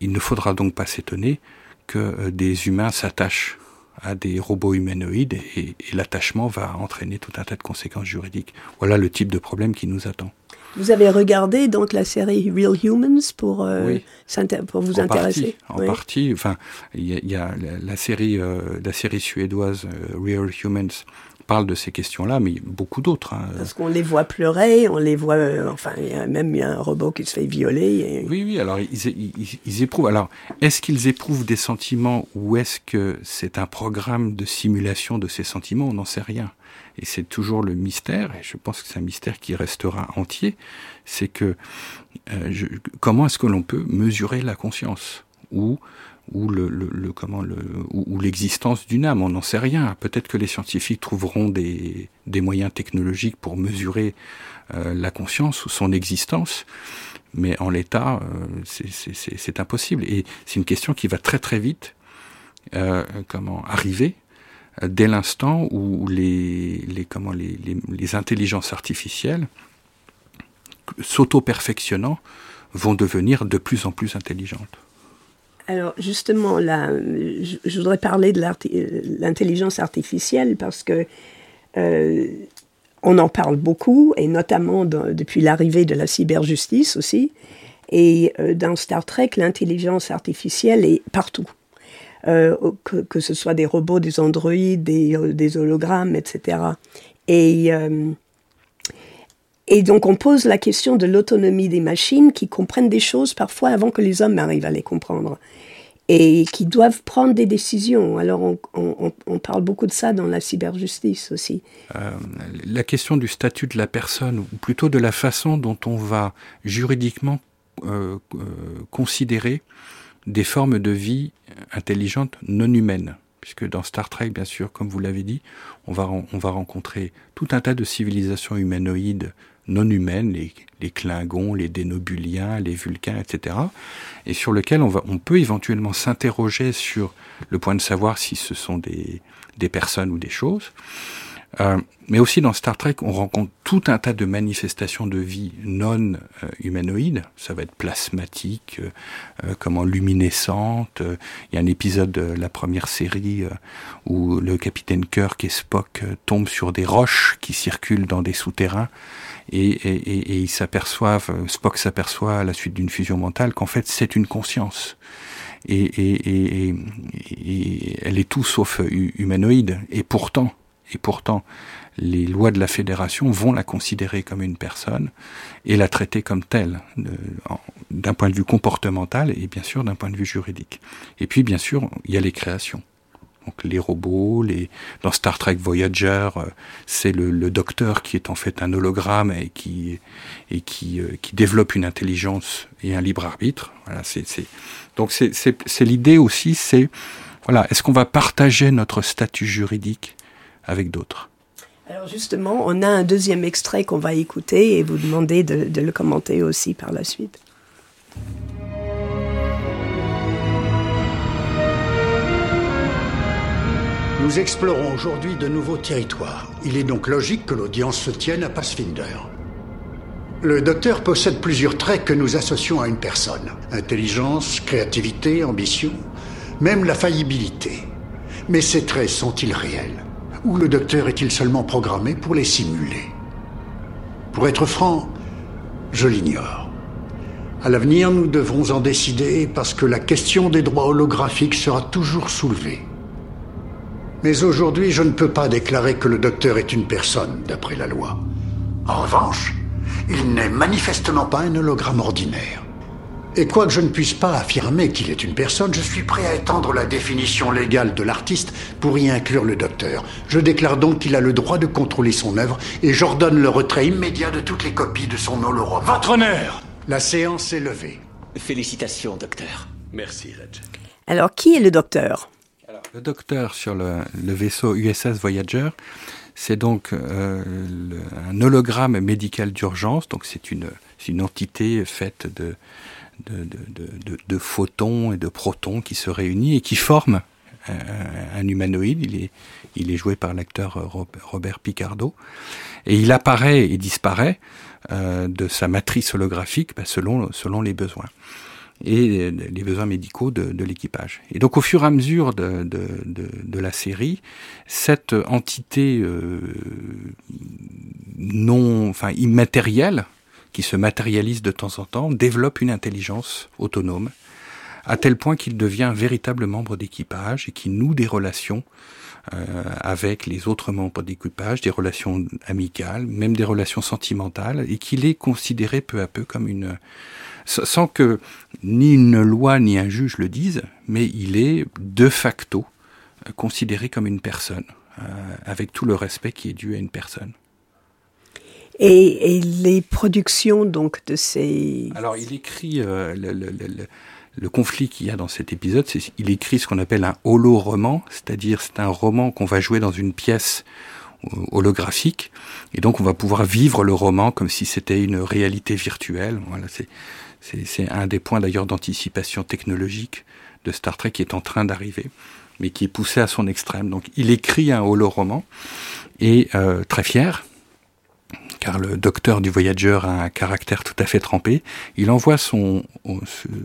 Il ne faudra donc pas s'étonner que des humains s'attachent à des robots humanoïdes et, et l'attachement va entraîner tout un tas de conséquences juridiques. Voilà le type de problème qui nous attend. Vous avez regardé donc la série Real Humans pour, euh, pour vous intéresser En partie. Enfin, il y, a la, série, euh, la série suédoise Real Humans parle de ces questions-là, mais beaucoup d'autres. Hein. Parce qu'on les voit pleurer, on les voit. Euh, enfin, il y a même il y a un robot qui se fait violer. Oui, oui. Alors ils, éprouvent. Alors, est-ce qu'ils éprouvent des sentiments ou est-ce que c'est un programme de simulation de ces sentiments? On n'en sait rien. Et c'est toujours le mystère. Et je pense que c'est un mystère qui restera entier. C'est que euh, comment est-ce que l'on peut mesurer la conscience? Ou ou le, le, comment le ou, l'existence d'une âme, on n'en sait rien. Peut-être que les scientifiques trouveront des, des moyens technologiques pour mesurer euh, la conscience ou son existence, mais en l'état, euh, c'est impossible. Et c'est une question qui va très très vite euh, comment arriver euh, dès l'instant où les, les comment les, les, les intelligences artificielles s'auto-perfectionnant vont devenir de plus en plus intelligentes. Alors justement, là, je, voudrais parler de l'intelligence artificielle parce que euh, on en parle beaucoup, et notamment depuis l'arrivée de la cyberjustice aussi. Et euh, dans Star Trek, l'intelligence artificielle est partout. Euh, que, ce soit des robots, des androïdes, des, des hologrammes, etc. Et et donc on pose la question de l'autonomie des machines qui comprennent des choses parfois avant que les hommes arrivent à les comprendre et qui doivent prendre des décisions. Alors on, parle beaucoup de ça dans la cyberjustice aussi. Euh, la question du statut de la personne, ou plutôt de la façon dont on va juridiquement euh, euh, considérer des formes de vie intelligentes non humaines puisque dans Star Trek, bien sûr, comme vous l'avez dit, on va, on va rencontrer tout un tas de civilisations humanoïdes non humaines, les, les Klingons, les Dénobuliens, les Vulcains, etc., et sur lequel on, va, on peut éventuellement s'interroger sur le point de savoir si ce sont des, des personnes ou des choses. Euh, mais aussi dans Star Trek, on rencontre tout un tas de manifestations de vie non euh, humanoïdes. Ça va être plasmatique, euh, euh comment luminescente. Il y a un épisode de la première série où le capitaine Kirk et Spock tombent sur des roches qui circulent dans des souterrains et, et, et ils s'aperçoivent, Spock s'aperçoit à la suite d'une fusion mentale qu'en fait c'est une conscience. Et, et, et, elle est tout sauf humanoïde. Et pourtant, et pourtant, les lois de la fédération vont la considérer comme une personne et la traiter comme telle, d'un point de vue comportemental et bien sûr d'un point de vue juridique. Et puis bien sûr, il y a les créations. Donc les robots, les dans Star Trek Voyager, euh, c'est le, le, docteur qui est en fait un hologramme et qui et qui, euh, qui développe une intelligence et un libre arbitre. Voilà, c'est donc c'est l'idée aussi, c'est voilà, est-ce qu'on va partager notre statut juridique avec d'autres. Alors justement, on a un deuxième extrait qu'on va écouter et vous demander de, le commenter aussi par la suite. Nous explorons aujourd'hui de nouveaux territoires. Il est donc logique que l'audience se tienne à Pathfinder. Le docteur possède plusieurs traits que nous associons à une personne. Intelligence, créativité, ambition, même la faillibilité. Mais ces traits sont-ils réels? Ou le docteur est-il seulement programmé pour les simuler Pour être franc, je l'ignore. À l'avenir, nous devrons en décider parce que la question des droits holographiques sera toujours soulevée. Mais aujourd'hui, je ne peux pas déclarer que le docteur est une personne, d'après la loi. En revanche, il n'est manifestement pas un hologramme ordinaire. Et quoique je ne puisse pas affirmer qu'il est une personne, je suis prêt à étendre la définition légale de l'artiste pour y inclure le docteur. Je déclare donc qu'il a le droit de contrôler son œuvre et j'ordonne le retrait immédiat de toutes les copies de son hologramme. Votre honneur La séance est levée. Félicitations, docteur. Merci, Reg. Alors, qui est le docteur? Alors, Le docteur sur le, vaisseau USS Voyager, c'est donc euh, un hologramme médical d'urgence. Donc, c'est une, une entité faite de de, photons et de protons qui se réunissent et qui forment un, humanoïde. Il est, joué par l'acteur Robert Picardo. Et il apparaît et disparaît euh, de sa matrice holographique bah, selon, les besoins et les besoins médicaux de, l'équipage. Et donc au fur et à mesure de, la série, cette entité euh, non, enfin immatérielle, qui se matérialise de temps en temps, développe une intelligence autonome, à tel point qu'il devient un véritable membre d'équipage et qui noue des relations euh, avec les autres membres d'équipage, des relations amicales, même des relations sentimentales, et qu'il est considéré peu à peu comme une sans que ni une loi ni un juge le disent, mais il est de facto euh, considéré comme une personne, euh, avec tout le respect qui est dû à une personne. Et, et les productions donc de ces... Alors il écrit euh, le, le, le, le, conflit qu'il y a dans cet épisode, c'est il écrit ce qu'on appelle un holo-roman, c'est-à-dire c'est un roman qu'on va jouer dans une pièce holographique, et donc on va pouvoir vivre le roman comme si c'était une réalité virtuelle. Voilà, c'est c'est un des points d'ailleurs d'anticipation technologique de Star Trek qui est en train d'arriver, mais qui est poussé à son extrême. Donc il écrit un holo-roman, et euh, très fier, car le docteur du voyageur a un caractère tout à fait trempé, il envoie son,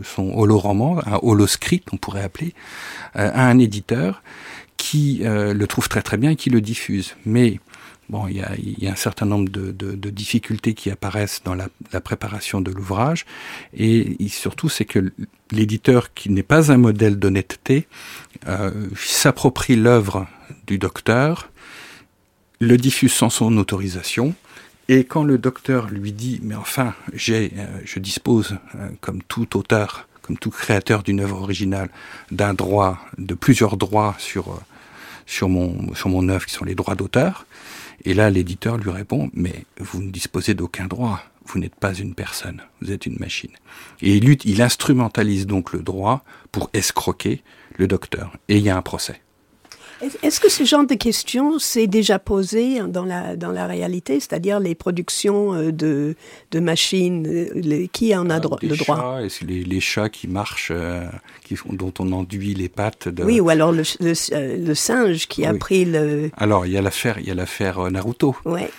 son holo-roman, un holo-script on pourrait appeler, euh, à un éditeur qui euh, le trouve très très bien et qui le diffuse. Mais Bon, il y a, un certain nombre de, difficultés qui apparaissent dans la, la préparation de l'ouvrage, et, surtout c'est que l'éditeur, qui n'est pas un modèle d'honnêteté, euh, s'approprie l'œuvre du docteur, le diffuse sans son autorisation, et quand le docteur lui dit, mais enfin, j'ai, euh, je dispose, euh, comme tout auteur, comme tout créateur d'une œuvre originale, d'un droit, de plusieurs droits sur euh, sur mon sur mon œuvre qui sont les droits d'auteur, et là, l'éditeur lui répond, mais vous ne disposez d'aucun droit. Vous n'êtes pas une personne, vous êtes une machine. Et il, il instrumentalise donc le droit pour escroquer le docteur. Et il y a un procès. Est-ce que ce genre de questions s'est déjà posé dans la, dans la réalité, c'est-à-dire les productions euh, de, de machines, euh, les, qui en a dro le droit? chats, les, les, chats qui marchent, euh, qui, dont on enduit les pattes. De... Oui, ou alors le, le, le singe qui a pris le... Alors, il y a l'affaire, il y a l'affaire Naruto. Ouais.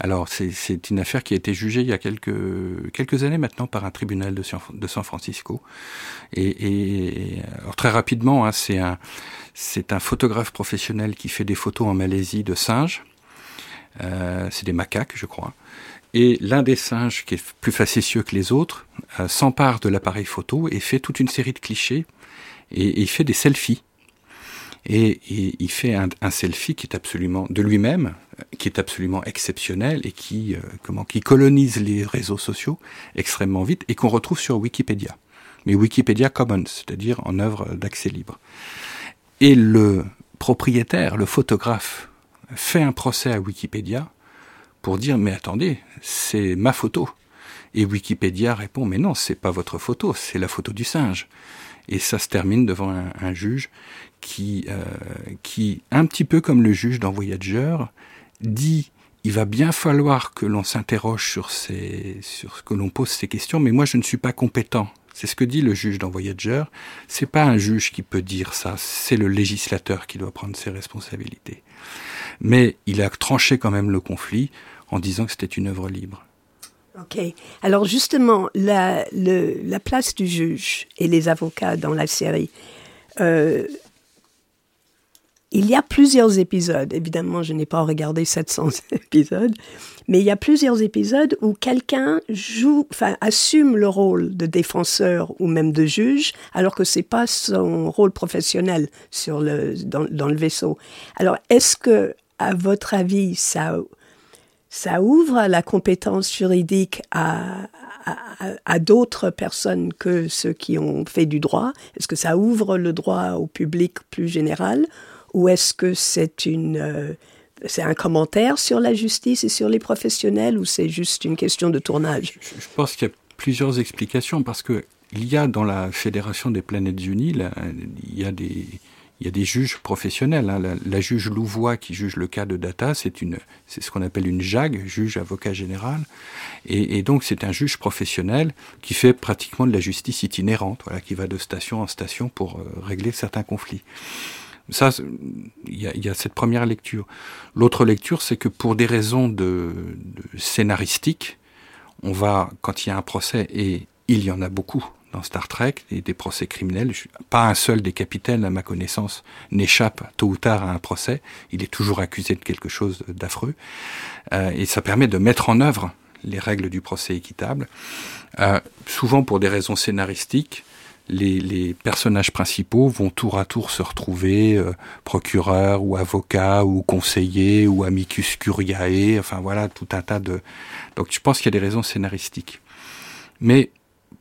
Alors, c'est une affaire qui a été jugée il y a quelques, années maintenant par un tribunal de, San Francisco. Et, très rapidement, hein, c'est un, c'est un photographe professionnel qui fait des photos en Malaisie de singes. Euh, c'est des macaques, je crois. Et l'un des singes, qui est plus facétieux que les autres, euh, s'empare de l'appareil photo et fait toute une série de clichés. Et, et il fait des selfies. Et, il fait un, selfie qui est absolument de lui-même, qui est absolument exceptionnel et qui euh, comment qui colonise les réseaux sociaux extrêmement vite et qu'on retrouve sur Wikipédia. Mais Wikipédia Commons, c'est-à-dire en œuvre d'accès libre. Et le propriétaire, le photographe, fait un procès à Wikipédia pour dire mais attendez, c'est ma photo. Et Wikipédia répond mais non, c'est pas votre photo, c'est la photo du singe. Et ça se termine devant un juge qui, euh, qui, un petit peu comme le juge dans Voyager, dit il va bien falloir que l'on s'interroge sur, ce que l'on pose ces questions, mais moi je ne suis pas compétent. C'est ce que dit le juge dans Voyager. C'est pas un juge qui peut dire ça, c'est le législateur qui doit prendre ses responsabilités. Mais il a tranché quand même le conflit en disant que c'était une œuvre libre. Ok. Alors justement, la place du juge et les avocats dans la série. Euh, il y a plusieurs épisodes, évidemment je n'ai pas regardé 700 épisodes, mais il y a plusieurs épisodes où quelqu'un joue, enfin assume le rôle de défenseur ou même de juge, alors que c'est pas son rôle professionnel sur le dans, le vaisseau. Alors est-ce que, à votre avis, ça ça ouvre la compétence juridique à, à d'autres personnes que ceux qui ont fait du droit? Est-ce que ça ouvre le droit au public plus général? Ou est-ce que euh, c'est un commentaire sur la justice et sur les professionnels ou c'est juste une question de tournage? Je, pense qu'il y a plusieurs explications parce que il y a dans la Fédération des planètes unies, il y a des juges professionnels. Hein. La, juge Louvois qui juge le cas de Data, c'est ce qu'on appelle une JAG, juge avocat général, et, et donc c'est un juge professionnel qui fait pratiquement de la justice itinérante, voilà, qui va de station en station pour euh, régler certains conflits. Ça, il y, y a, cette première lecture. L'autre lecture, c'est que pour des raisons de, on va, quand il y a un procès, et il y en a beaucoup dans Star Trek, des, des procès criminels, pas un seul des capitaines, à ma connaissance, n'échappe tôt ou tard à un procès. Il est toujours accusé de quelque chose d'affreux. Euh, et ça permet de mettre en œuvre les règles du procès équitable, euh, souvent pour des raisons scénaristiques. Les, les, personnages principaux vont tour à tour se retrouver euh, procureur ou avocat ou conseiller ou amicus curiae, enfin voilà tout un tas de. Donc je pense qu'il y a des raisons scénaristiques. Mais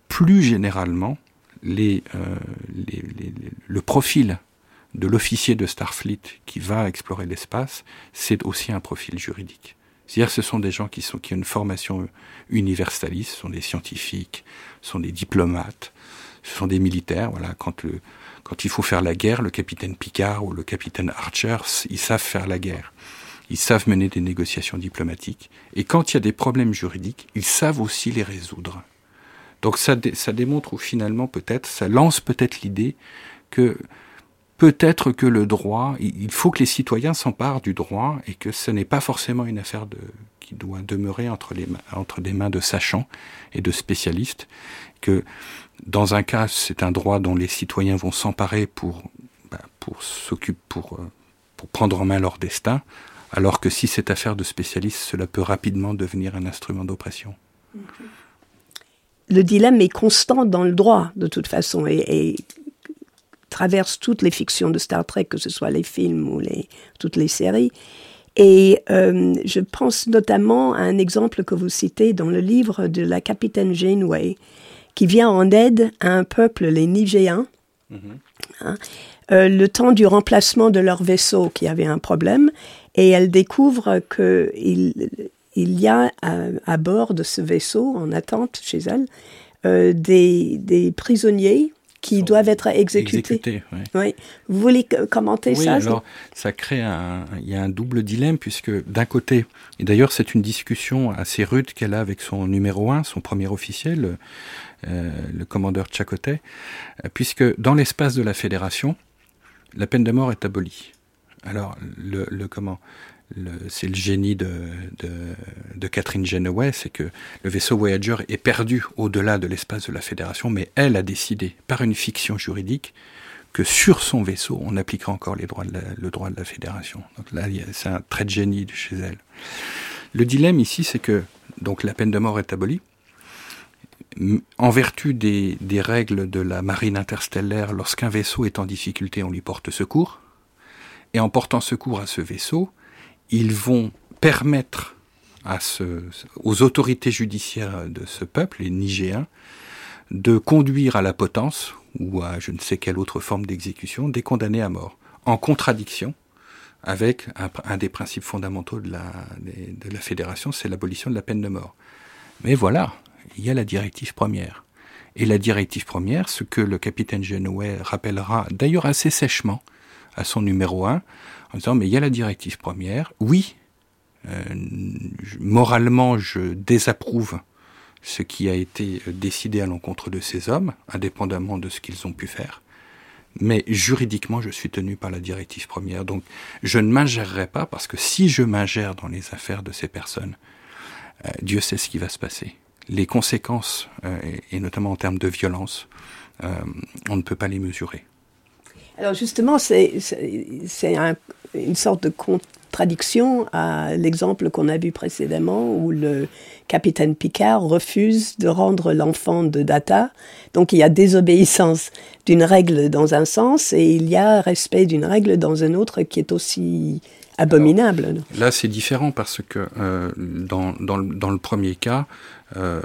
plus généralement, les, euh, les, les, le profil de l'officier de Starfleet qui va explorer l'espace, c'est aussi un profil juridique. C'est-à-dire ce sont des gens qui, sont, qui ont une formation universaliste, ce sont des scientifiques, ce sont des diplomates, ce sont des militaires. Voilà, quand, il faut faire la guerre, le capitaine Picard ou le capitaine Archer, ils savent faire la guerre. Ils savent mener des négociations diplomatiques. Et quand il y a des problèmes juridiques, ils savent aussi les résoudre. Donc ça, démontre ou finalement peut-être, ça lance peut-être l'idée que peut-être que le droit, il faut que les citoyens s'emparent du droit et que ce n'est pas forcément une affaire qui doit demeurer entre, les, entre des mains de sachants et de spécialistes, que dans un cas, c'est un droit dont les citoyens vont s'emparer pour, bah, pour s'occuper, pour, euh, pour prendre en main leur destin, alors que si c'est affaire de spécialistes, cela peut rapidement devenir un instrument d'oppression. Le dilemme est constant dans le droit, de toute façon, et, traverse toutes les fictions de Star Trek, que ce soit les films ou les, toutes les séries. Et euh, je pense notamment à un exemple que vous citez dans le livre de la capitaine Janeway, qui vient en aide à un peuple, les Nigéens, -hmm. hein, euh, le temps du remplacement de leur vaisseau qui avait un problème, et elle découvre qu'il il y a à, à, bord de ce vaisseau, en attente chez elle, euh, des, des prisonniers qui doivent être exécutés. exécutés oui. oui. Vous voulez commenter oui, ça alors, ça crée un, il y a un double dilemme puisque d'un côté, et d'ailleurs c'est une discussion assez rude qu'elle a avec son numéro un, son premier officiel, le, euh, le commandeur Tchakotet, puisque dans l'espace de la fédération, la peine de mort est abolie. Alors, le, le comment c'est le génie de, Catherine Genoway, c'est que le vaisseau Voyager est perdu au-delà de l'espace de la Fédération, mais elle a décidé, par une fiction juridique, que sur son vaisseau, on appliquera encore les droits de la, le droit de la Fédération. Donc là, c'est un trait de génie de chez elle. Le dilemme ici, c'est que donc la peine de mort est abolie. En vertu des règles de la marine interstellaire, lorsqu'un vaisseau est en difficulté, on lui porte secours. Et en portant secours à ce vaisseau, ils vont permettre aux autorités judiciaires de ce peuple, les Nigéens, de conduire à la potence ou à je ne sais quelle autre forme d'exécution des condamnés à mort, en contradiction avec un, des principes fondamentaux de la, de la fédération, c'est l'abolition de la peine de mort. Mais voilà, il y a la directive première. Et la directive première, ce que le capitaine Genouet rappellera d'ailleurs assez sèchement à son numéro 1, en disant mais il y a la directive première, oui, euh, moralement je désapprouve ce qui a été décidé à l'encontre de ces hommes, indépendamment de ce qu'ils ont pu faire, mais juridiquement je suis tenu par la directive première, donc je ne m'ingérerai pas parce que si je m'ingère dans les affaires de ces personnes, euh, Dieu sait ce qui va se passer. Les conséquences, euh, et, et, notamment en termes de violence, on ne peut pas les mesurer. Alors justement, c'est un, une sorte de contradiction à l'exemple qu'on a vu précédemment où le capitaine Picard refuse de rendre l'enfant de Data. Donc il y a désobéissance d'une règle dans un sens et il y a respect d'une règle dans un autre qui est aussi abominable. Là, c'est différent parce que euh, dans, dans, le, premier cas, euh,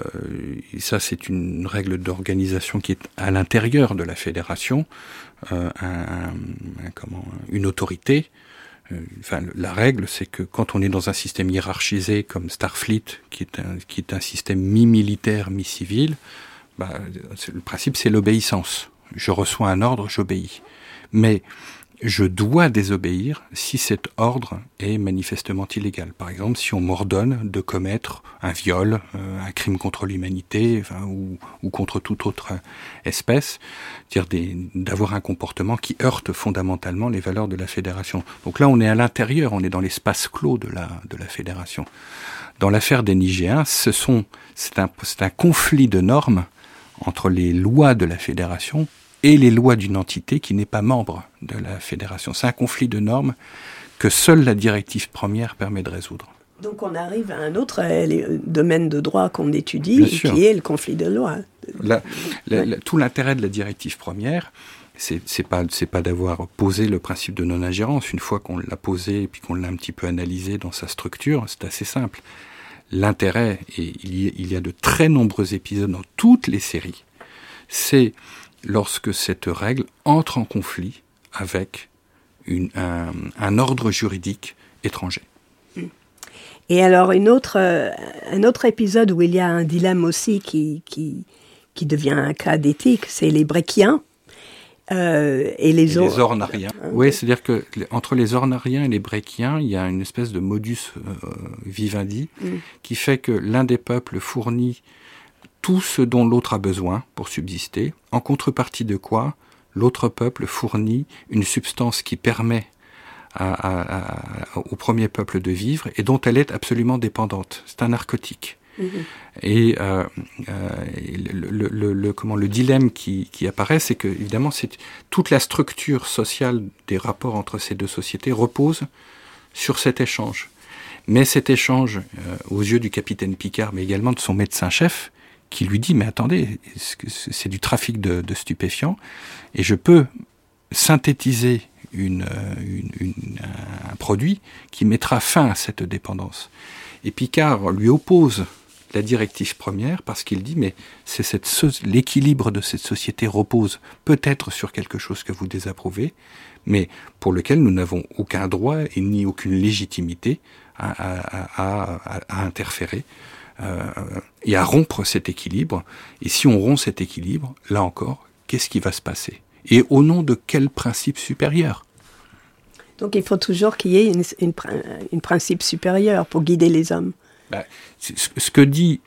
ça c'est une règle d'organisation qui est à l'intérieur de la fédération, euh, une autorité. Euh, enfin, la règle, c'est que quand on est dans un système hiérarchisé comme Starfleet, qui est un, qui est un système mi-militaire, mi-civil, bah, le principe c'est l'obéissance. Je reçois un ordre, j'obéis. Mais je dois désobéir si cet ordre est manifestement illégal. Par exemple, si on m'ordonne de commettre un viol, euh, un crime contre l'humanité enfin, ou, ou, contre toute autre espèce, dire d'avoir un comportement qui heurte fondamentalement les valeurs de la fédération. Donc là, on est à l'intérieur, on est dans l'espace clos de la, de la fédération. Dans l'affaire des Nigéens, c'est un conflit de normes entre les lois de la fédération et les lois d'une entité qui n'est pas membre de la fédération. C'est un conflit de normes que seule la directive première permet de résoudre. Donc on arrive à un autre euh, domaine de droit qu'on étudie, qui est le conflit de loi. tout l'intérêt de la directive première, c'est pas c'est pas d'avoir posé le principe de non-ingérence. Une fois qu'on l'a posé et puis qu'on l'a un petit peu analysé dans sa structure, c'est assez simple. L'intérêt, et il y, a, de très nombreux épisodes dans toutes les séries, c'est lorsque cette règle entre en conflit avec une, un, ordre juridique étranger. Et alors, une autre, euh, un autre épisode où il y a un dilemme aussi qui, qui, qui devient un cas d'éthique, c'est les Bréquiens. Euh, et les, ornariens. Hein, oui, c'est-à-dire que entre les ornariens et les bréquiens, il y a une espèce de modus euh, vivendi mm. qui fait que l'un des peuples fournit tout ce dont l'autre a besoin pour subsister, en contrepartie de quoi l'autre peuple fournit une substance qui permet au premier peuple de vivre et dont elle est absolument dépendante. C'est un narcotique. Mhm. Et euh, euh, le, le, comment, le dilemme qui, qui apparaît, c'est que évidemment, c'est toute la structure sociale des rapports entre ces deux sociétés repose sur cet échange. Mais cet échange, euh, aux yeux du capitaine Picard, mais également de son médecin-chef, qui lui dit mais attendez, c'est du trafic de, stupéfiants, et je peux synthétiser une, un produit qui mettra fin à cette dépendance. Et Picard lui oppose la directive première parce qu'il dit mais c'est l'équilibre de cette société repose peut-être sur quelque chose que vous désapprouvez, mais pour lequel nous n'avons aucun droit et ni aucune légitimité à, interférer euh, et à rompre cet équilibre. Et si on rompt cet équilibre, là encore, qu'est-ce qui va se passer? Et au nom de quel principe supérieur? Donc il faut toujours qu'il y ait une, principe supérieur pour guider les hommes. Bah, ce que dit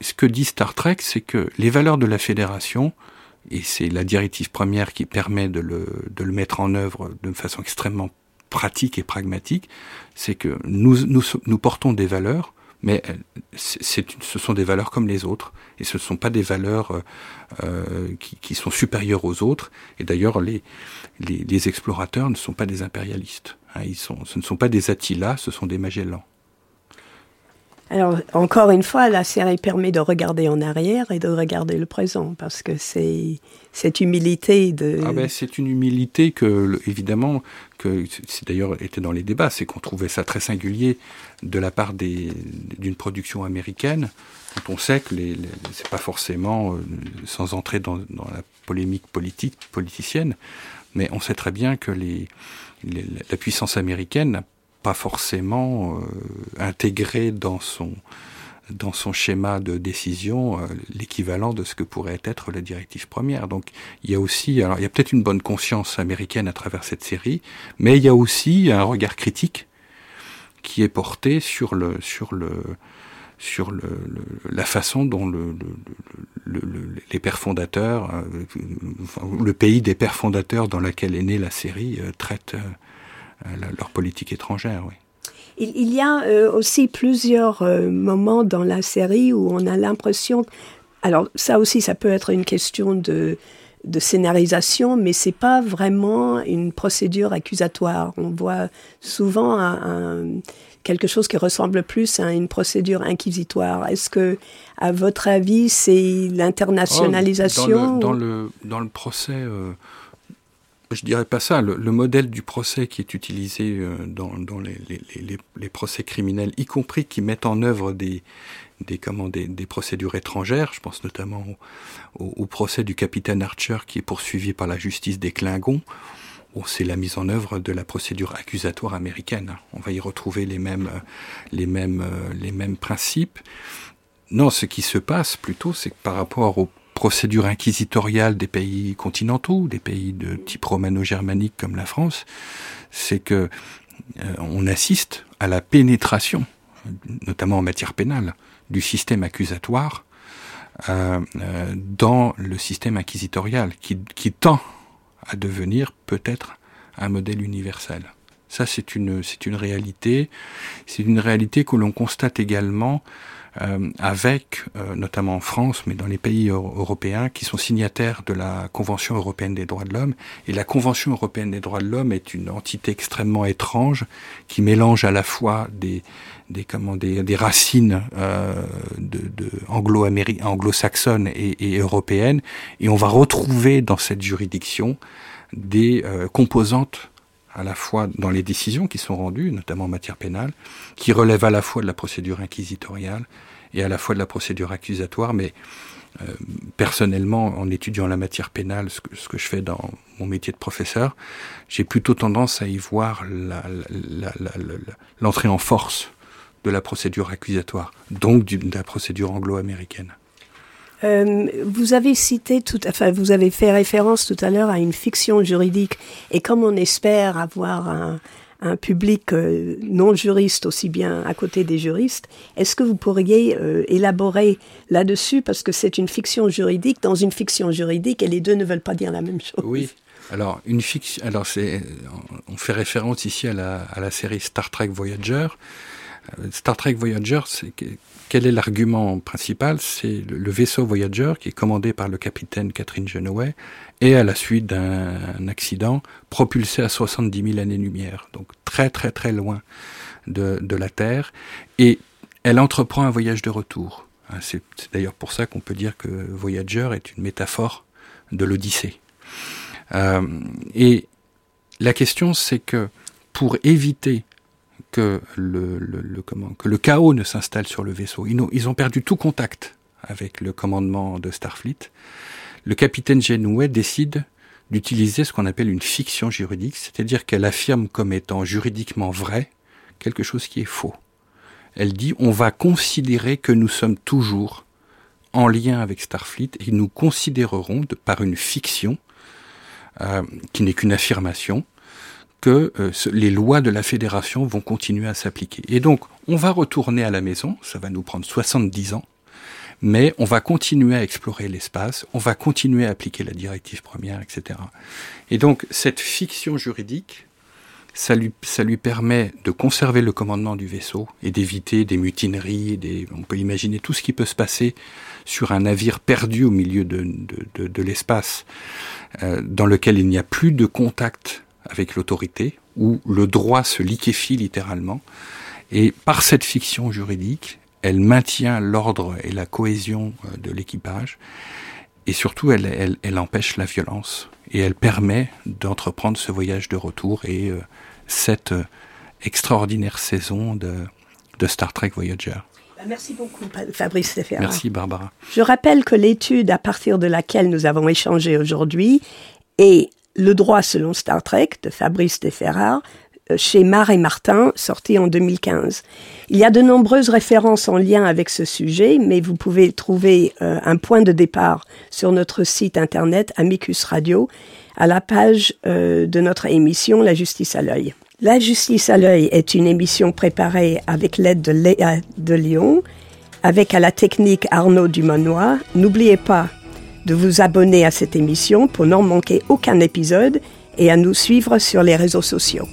ce que dit Star Trek, c'est que les valeurs de la fédération, et c'est la directive première qui permet de le, de le mettre en œuvre de façon extrêmement pratique et pragmatique, c'est que nous, nous, nous portons des valeurs, mais c'est, ce sont des valeurs comme les autres, et ce ne sont pas des valeurs euh, euh, qui, qui, sont supérieures aux autres. Et d'ailleurs, les, les, les, explorateurs ne sont pas des impérialistes. Hein, ils sont, ce ne sont pas des Attila, ce sont des Magellans. Alors, encore une fois, la série permet de regarder en arrière et de regarder le présent, parce que c'est cette humilité de... Ah ben, c'est une humilité que, évidemment, que c'est d'ailleurs été dans les débats, c'est qu'on trouvait ça très singulier de la part d'une production américaine, quand on sait que les, c'est pas forcément, euh, sans entrer dans, la polémique politique, politicienne, mais on sait très bien que les, la puissance américaine pas forcément euh, intégré dans son dans son schéma de décision euh, l'équivalent de ce que pourrait être la directive première. Donc il y a aussi, alors il y a peut-être une bonne conscience américaine à travers cette série, mais il y a aussi un regard critique qui est porté sur le sur le sur le, la façon dont le, les pères fondateurs, euh, le pays des pères fondateurs dans lequel est née la série, traite leur politique étrangère. Oui. Il, y a euh, aussi plusieurs euh, moments dans la série où on a l'impression. Alors ça aussi, ça peut être une question de, de scénarisation, mais c'est pas vraiment une procédure accusatoire. On voit souvent un, quelque chose qui ressemble plus à une procédure inquisitoire. Est-ce que, à votre avis, c'est l'internationalisation oh, dans, le, dans, le, procès je dirais pas ça. Le, modèle du procès qui est utilisé euh, dans, les, procès criminels, y compris qui mettent en œuvre des, comment, des, procédures étrangères, je pense notamment au, procès du capitaine Archer qui est poursuivi par la justice des Klingons, c'est la mise en œuvre de la procédure accusatoire américaine. On va y retrouver les mêmes, les mêmes, euh, les mêmes principes. Non, ce qui se passe plutôt, c'est que par rapport au procédure inquisitoriale des pays continentaux, des pays de type romano-germanique comme la France, c'est que euh, on assiste à la pénétration, notamment en matière pénale, du système accusatoire euh, euh, dans le système inquisitorial, qui, qui tend à devenir peut-être un modèle universel. Ça, c'est une, c'est une réalité. C'est une réalité que l'on constate également euh, avec, euh, notamment en France, mais dans les pays européens, qui sont signataires de la Convention européenne des droits de l'homme. Et la Convention européenne des droits de l'homme est une entité extrêmement étrange qui mélange à la fois des, des, comment, des, des racines euh, de, de anglo-saxonnes et, et, européennes. Et on va retrouver dans cette juridiction des euh, composantes à la fois dans les décisions qui sont rendues, notamment en matière pénale, qui relèvent à la fois de la procédure inquisitoriale et à la fois de la procédure accusatoire, mais euh, personnellement, en étudiant la matière pénale, ce que, ce que, je fais dans mon métier de professeur, j'ai plutôt tendance à y voir l'entrée en force de la procédure accusatoire, donc de la procédure anglo-américaine. Euh, vous avez cité tout, enfin, vous avez fait référence tout à l'heure à une fiction juridique. Et comme on espère avoir un, un public euh, non juriste aussi bien à côté des juristes, est-ce que vous pourriez euh, élaborer là-dessus? Parce que c'est une fiction juridique dans une fiction juridique et les deux ne veulent pas dire la même chose. Oui. Alors une fiction. Alors c'est. On fait référence ici à la, à la série Star Trek Voyager. Star Trek Voyager, c'est quel est l'argument principal? C'est le, vaisseau Voyager qui est commandé par le capitaine Catherine Genoway et à la suite d'un accident propulsé à 70 000 années-lumière, donc très très très loin de, de, la Terre, et elle entreprend un voyage de retour. Hein, c'est d'ailleurs pour ça qu'on peut dire que Voyager est une métaphore de l'Odyssée. Euh, et la question, c'est que pour éviter que le, le, comment, que le chaos ne s'installe sur le vaisseau. Ils ont, ils ont perdu tout contact avec le commandement de Starfleet. Le capitaine Genouet décide d'utiliser ce qu'on appelle une fiction juridique, c'est-à-dire qu'elle affirme comme étant juridiquement vrai quelque chose qui est faux. Elle dit on va considérer que nous sommes toujours en lien avec Starfleet et nous considérerons de, par une fiction euh, qui n'est qu'une affirmation que euh, les lois de la fédération vont continuer à s'appliquer. Et donc, on va retourner à la maison, ça va nous prendre 70 ans, mais on va continuer à explorer l'espace, on va continuer à appliquer la directive première, etc. Et donc, cette fiction juridique, ça lui, permet de conserver le commandement du vaisseau et d'éviter des mutineries, on peut imaginer tout ce qui peut se passer sur un navire perdu au milieu de, l'espace, euh, dans lequel il n'y a plus de contact avec l'autorité, où le droit se liquéfie littéralement. Et par cette fiction juridique, elle maintient l'ordre et la cohésion euh, de l'équipage, et surtout elle, elle, elle, empêche la violence, et elle permet d'entreprendre ce voyage de retour et euh, cette euh, extraordinaire saison de, de Star Trek Voyager. Bah, merci beaucoup, Fabrice Stéphane. Merci, Barbara. Je rappelle que l'étude à partir de laquelle nous avons échangé aujourd'hui est le droit selon Star Trek de Fabrice de Ferrard euh, chez Mar et Martin, sorti en 2015. Il y a de nombreuses références en lien avec ce sujet, mais vous pouvez trouver euh, un point de départ sur notre site internet Amicus Radio, à la page euh, de notre émission La justice à l'œil. La justice à l'œil est une émission préparée avec l'aide de Léa de Lyon, avec à la technique Arnaud Dumanois. N'oubliez pas de vous abonner à cette émission pour n'en manquer aucun épisode et à nous suivre sur les réseaux sociaux.